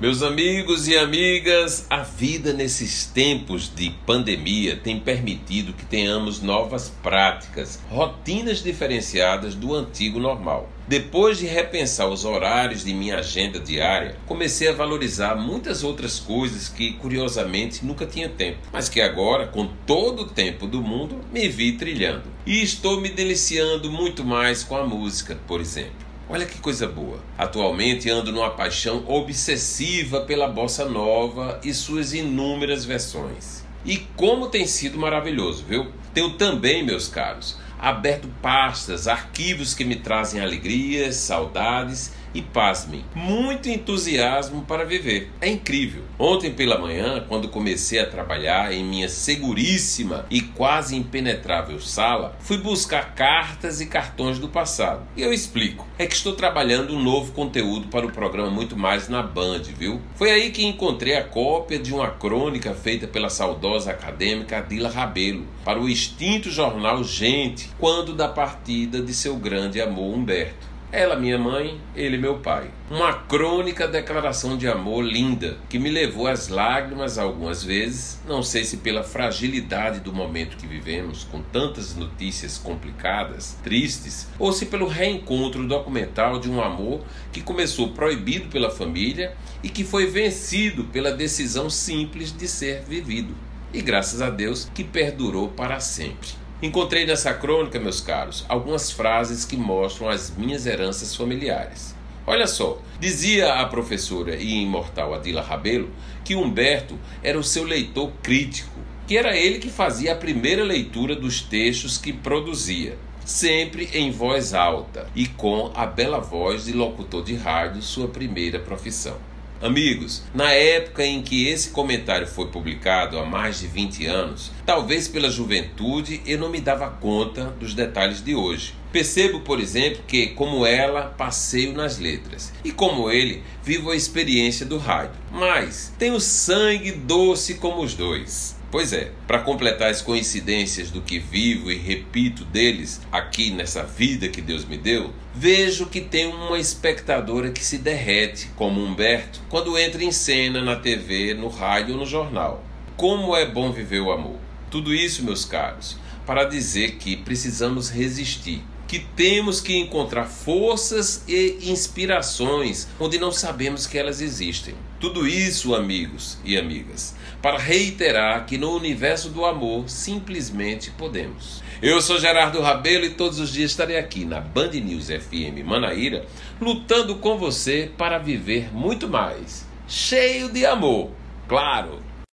Meus amigos e amigas, a vida nesses tempos de pandemia tem permitido que tenhamos novas práticas, rotinas diferenciadas do antigo normal. Depois de repensar os horários de minha agenda diária, comecei a valorizar muitas outras coisas que, curiosamente, nunca tinha tempo, mas que agora, com todo o tempo do mundo, me vi trilhando. E estou me deliciando muito mais com a música, por exemplo. Olha que coisa boa. Atualmente ando numa paixão obsessiva pela bossa nova e suas inúmeras versões. E como tem sido maravilhoso, viu? Tenho também, meus caros, aberto pastas, arquivos que me trazem alegrias, saudades e, pasmem, muito entusiasmo para viver. É incrível. Ontem pela manhã, quando comecei a trabalhar em minha seguríssima e quase impenetrável sala, fui buscar cartas e cartões do passado. E eu explico. É que estou trabalhando um novo conteúdo para o programa Muito Mais na Band, viu? Foi aí que encontrei a cópia de uma crônica feita pela saudosa acadêmica Adila Rabelo para o extinto jornal Gente, quando da partida de seu grande amor Humberto. Ela, minha mãe, ele, meu pai. Uma crônica declaração de amor linda que me levou às lágrimas algumas vezes, não sei se pela fragilidade do momento que vivemos, com tantas notícias complicadas, tristes, ou se pelo reencontro documental de um amor que começou proibido pela família e que foi vencido pela decisão simples de ser vivido. E graças a Deus que perdurou para sempre. Encontrei nessa crônica, meus caros, algumas frases que mostram as minhas heranças familiares. Olha só, dizia a professora e imortal Adila Rabelo que Humberto era o seu leitor crítico, que era ele que fazia a primeira leitura dos textos que produzia, sempre em voz alta e com a bela voz de locutor de rádio, sua primeira profissão. Amigos, na época em que esse comentário foi publicado, há mais de 20 anos, talvez pela juventude eu não me dava conta dos detalhes de hoje. Percebo, por exemplo, que, como ela, passeio nas letras e, como ele, vivo a experiência do rádio. Mas tenho sangue doce como os dois. Pois é, para completar as coincidências do que vivo e repito deles aqui nessa vida que Deus me deu, vejo que tem uma espectadora que se derrete, como Humberto, quando entra em cena na TV, no rádio ou no jornal. Como é bom viver o amor! Tudo isso, meus caros, para dizer que precisamos resistir que temos que encontrar forças e inspirações onde não sabemos que elas existem. Tudo isso, amigos e amigas, para reiterar que no universo do amor simplesmente podemos. Eu sou Gerardo Rabelo e todos os dias estarei aqui na Band News FM Manaíra, lutando com você para viver muito mais, cheio de amor, claro